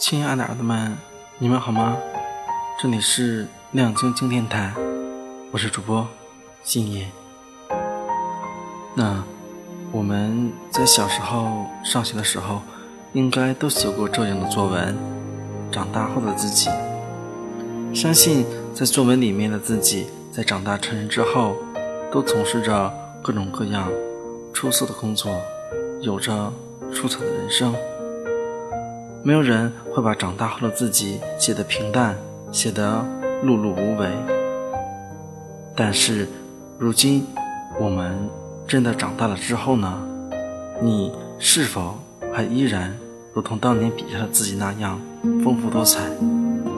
亲爱的儿子们，你们好吗？这里是亮晶晶电台，我是主播星爷。那我们在小时候上学的时候，应该都写过这样的作文：长大后的自己。相信在作文里面的自己，在长大成人之后，都从事着各种各样出色的工作，有着出彩的人生。没有人会把长大后的自己写得平淡，写得碌碌无为。但是，如今我们真的长大了之后呢？你是否还依然如同当年笔下的自己那样丰富多彩？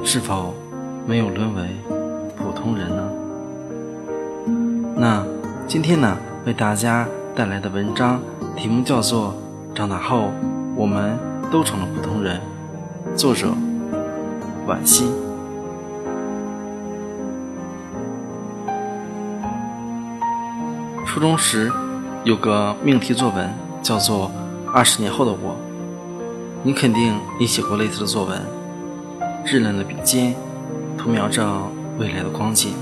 是否没有沦为普通人呢？那今天呢，为大家带来的文章题目叫做《长大后我们》。都成了普通人。作者：惋惜。初中时有个命题作文，叫做《二十年后的我》。你肯定也写过类似的作文。稚嫩的笔尖，涂描着未来的光景，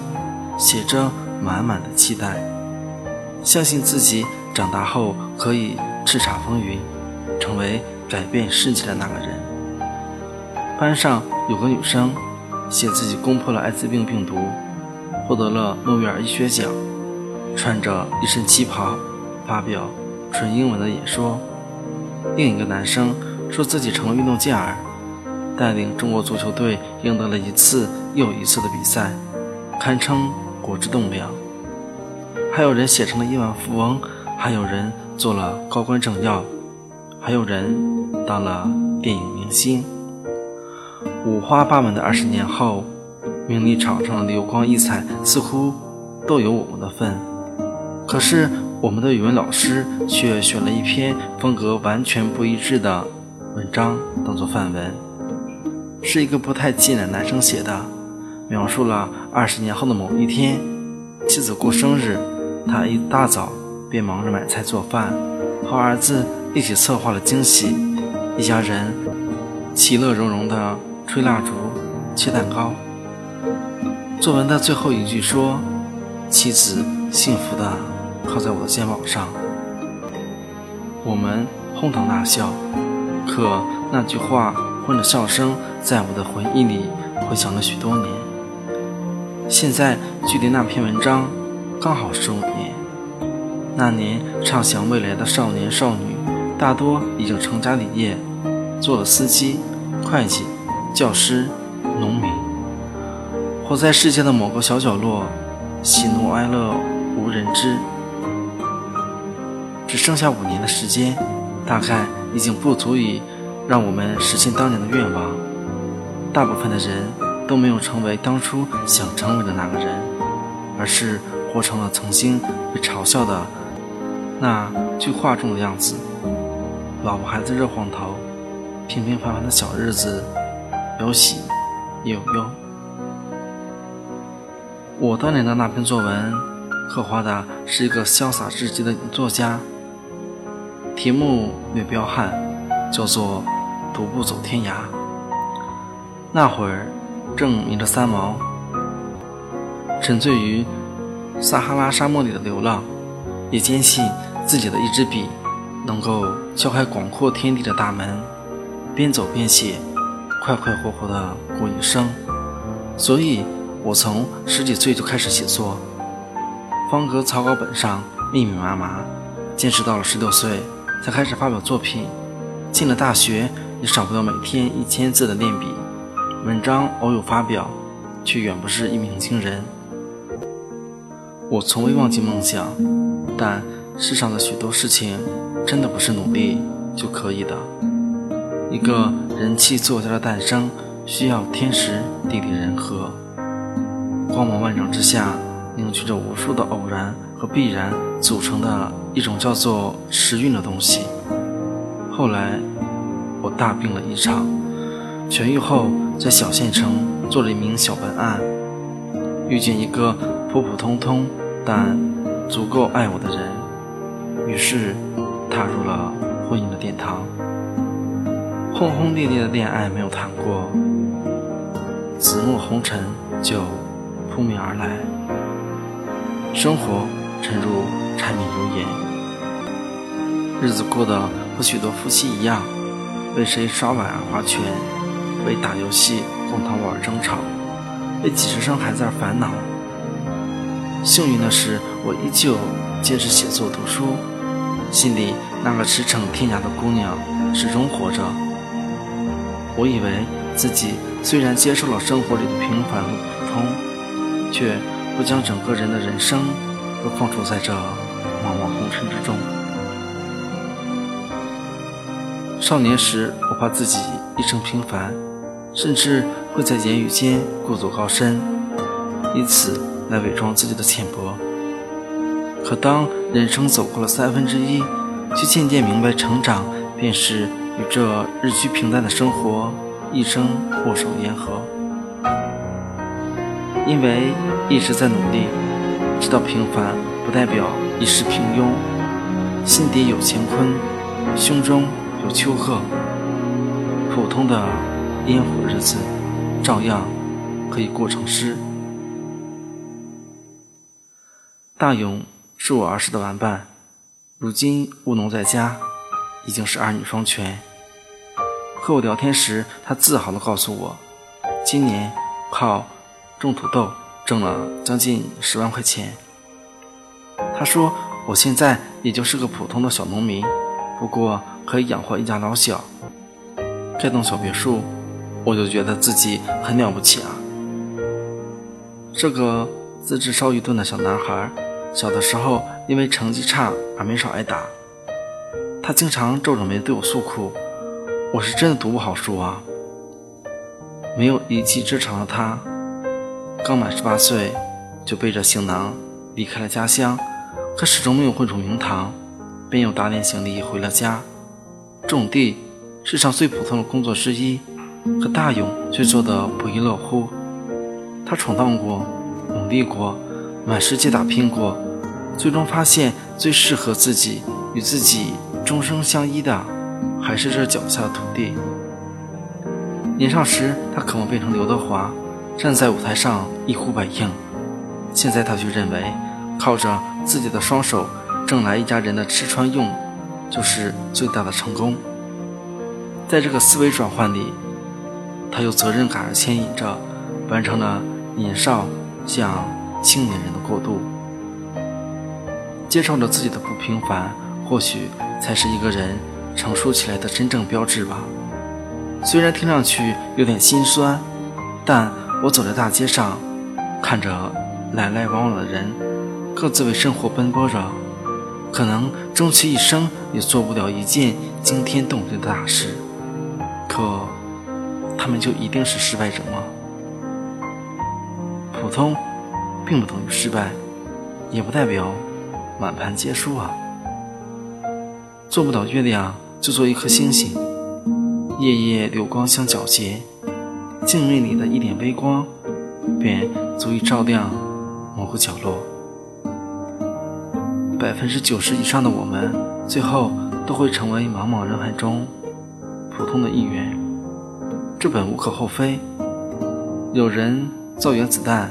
写着满满的期待，相信自己长大后可以叱咤风云，成为。改变世界的那个人。班上有个女生，写自己攻破了艾滋病病毒，获得了诺贝尔医学奖，穿着一身旗袍，发表纯英文的演说。另一个男生说自己成了运动健儿，带领中国足球队赢得了一次又一次的比赛，堪称国之栋梁。还有人写成了亿万富翁，还有人做了高官政要。还有人当了电影明星，五花八门的二十年后，名利场上的流光溢彩似乎都有我们的份。可是我们的语文老师却选了一篇风格完全不一致的文章当做范文，是一个不太近的男生写的，描述了二十年后的某一天，妻子过生日，他一大早便忙着买菜做饭，和儿子。一起策划了惊喜，一家人其乐融融地吹蜡烛、切蛋糕。作文的最后一句说：“妻子幸福地靠在我的肩膀上。”我们哄堂大笑，可那句话混着笑声，在我的回忆里回响了许多年。现在距离那篇文章刚好十五年，那年畅想未来的少年少女。大多已经成家立业，做了司机、会计、教师、农民，活在世界的某个小角落，喜怒哀乐无人知。只剩下五年的时间，大概已经不足以让我们实现当年的愿望。大部分的人都没有成为当初想成为的那个人，而是活成了曾经被嘲笑的那句话中的样子。老婆孩子热晃头，平平凡凡的小日子，有喜也有忧。我当年的那篇作文，刻画的是一个潇洒至极的女作家，题目略彪悍，叫做《独步走天涯》。那会儿正迷着三毛，沉醉于撒哈拉沙漠里的流浪，也坚信自己的一支笔。能够敲开广阔天地的大门，边走边写，快快活活的过一生。所以，我从十几岁就开始写作，方格草稿本上密密麻麻，坚持到了十六岁才开始发表作品。进了大学，也少不了每天一千字的练笔，文章偶有发表，却远不是一鸣惊人。我从未忘记梦想，但世上的许多事情。真的不是努力就可以的。一个人气作家的诞生，需要天时地利人和。光芒万丈之下，凝聚着无数的偶然和必然组成的一种叫做时运的东西。后来，我大病了一场，痊愈后，在小县城做了一名小文案，遇见一个普普通通但足够爱我的人，于是。踏入了婚姻的殿堂。轰轰烈烈的恋爱没有谈过，紫陌红尘就扑面而来，生活沉入柴米油盐，日子过得和许多夫妻一样，为谁刷碗而划拳，为打游戏哄堂玩而争吵，为几十声孩子而烦恼。幸运的是，我依旧坚持写作读书，心里那个驰骋天涯的姑娘始终活着。我以为自己虽然接受了生活里的平凡和普通，却不将整个人的人生都放逐在这茫茫红尘之中。少年时，我怕自己一生平凡，甚至会在言语间故作高深，以此来伪装自己的浅薄。可当人生走过了三分之一，却渐渐明白，成长便是。与这日趋平淡的生活一生握手言和，因为一直在努力，知道平凡不代表一世平庸，心底有乾坤，胸中有丘壑，普通的烟火日子照样可以过成诗。大勇是我儿时的玩伴，如今务农在家，已经是儿女双全。和我聊天时，他自豪地告诉我，今年靠种土豆挣了将近十万块钱。他说，我现在也就是个普通的小农民，不过可以养活一家老小，盖栋小别墅，我就觉得自己很了不起啊。这个资质稍愚钝的小男孩，小的时候因为成绩差而没少挨打，他经常皱着眉对我诉苦。我是真的读不好书啊！没有一技之长的他，刚满十八岁就背着行囊离开了家乡，可始终没有混出名堂，便又打点行李回了家。种地，世上最普通的工作之一，可大勇却做得不亦乐乎。他闯荡过，努力过，满世界打拼过，最终发现最适合自己、与自己终生相依的。还是这脚下的土地。年少时，他渴望变成刘德华，站在舞台上一呼百应。现在他却认为，靠着自己的双手挣来一家人的吃穿用，就是最大的成功。在这个思维转换里，他有责任感而牵引着，完成了年少向青年人的过渡。接受着自己的不平凡，或许才是一个人。成熟起来的真正标志吧。虽然听上去有点心酸，但我走在大街上，看着来来往往的人，各自为生活奔波着，可能终其一生也做不了一件惊天动地的大事，可他们就一定是失败者吗？普通，并不等于失败，也不代表满盘皆输啊。做不到月亮，就做一颗星星，夜夜流光相皎洁，镜面里的一点微光，便足以照亮某个角落。百分之九十以上的我们，最后都会成为茫茫人海中普通的一员，这本无可厚非。有人造原子弹，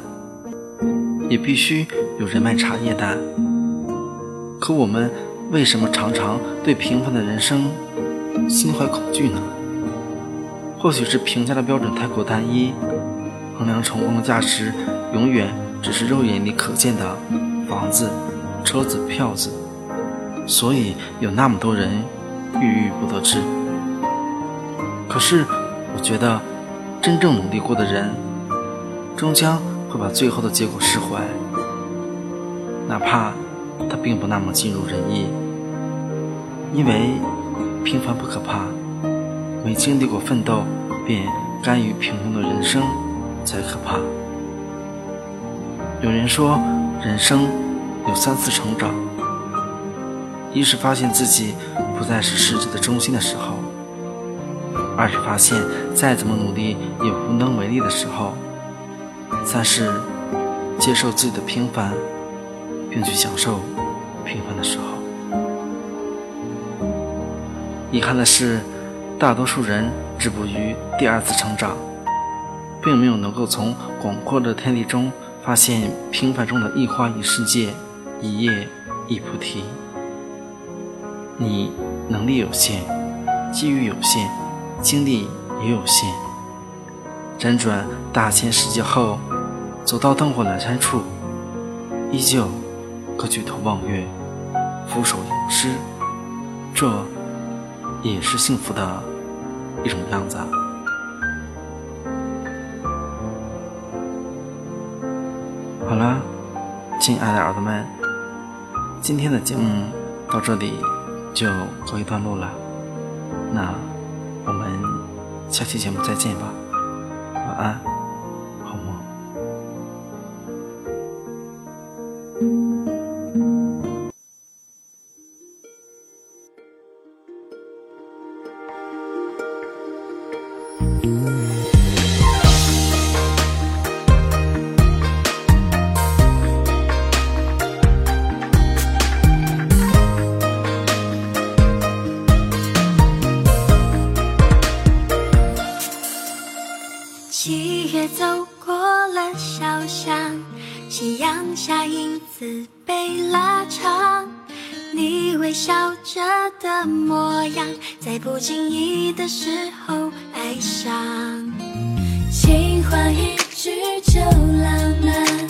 也必须有人卖茶叶蛋。可我们。为什么常常对平凡的人生心怀恐惧呢？或许是评价的标准太过单一，衡量成功的价值永远只是肉眼里可见的房子、车子、票子，所以有那么多人郁郁不得志。可是，我觉得真正努力过的人，终将会把最后的结果释怀，哪怕。并不那么尽如人意，因为平凡不可怕，没经历过奋斗便甘于平庸的人生才可怕。有人说，人生有三次成长：一是发现自己不再是世界的中心的时候；二是发现再怎么努力也无能为力的时候；三是接受自己的平凡。并去享受平凡的时候。遗憾的是，大多数人止步于第二次成长，并没有能够从广阔的天地中发现平凡中的一花一世界，一叶一菩提。你能力有限，机遇有限，精力也有限。辗转大千世界后，走到灯火阑珊处，依旧可举头望月，俯首吟诗，这也是幸福的一种样子。好了，亲爱的耳朵们，今天的节目到这里。就告一段落了，那我们下期节目再见吧，晚安，下，影子被拉长，你微笑着的模样，在不经意的时候爱上。情话一句就浪漫，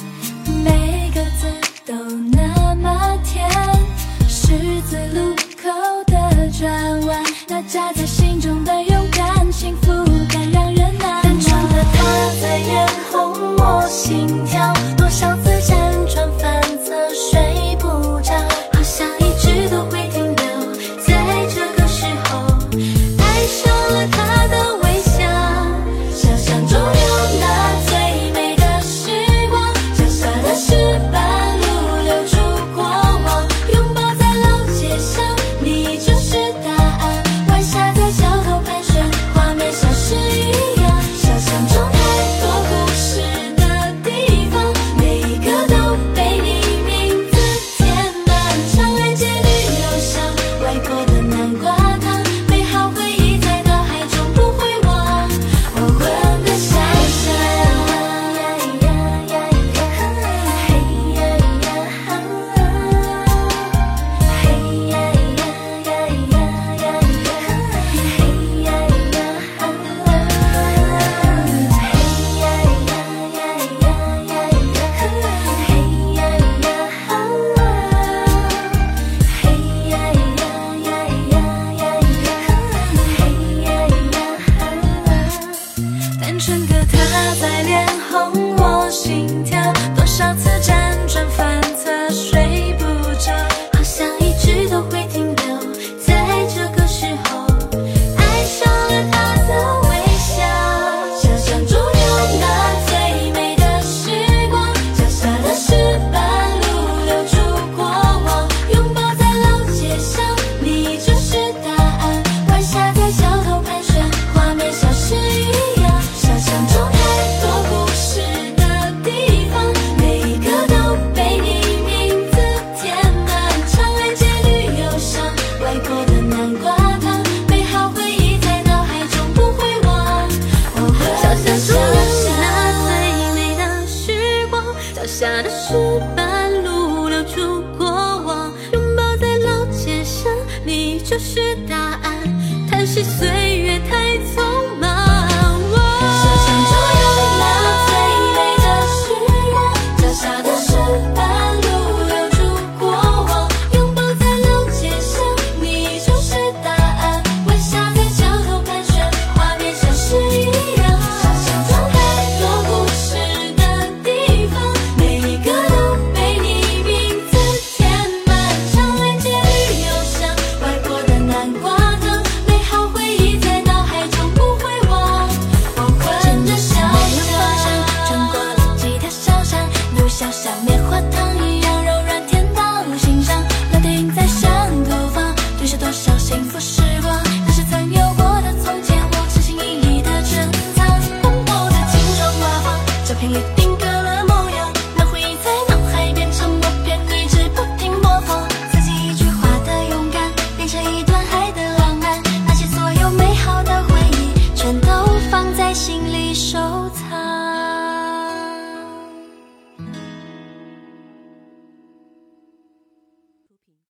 相信。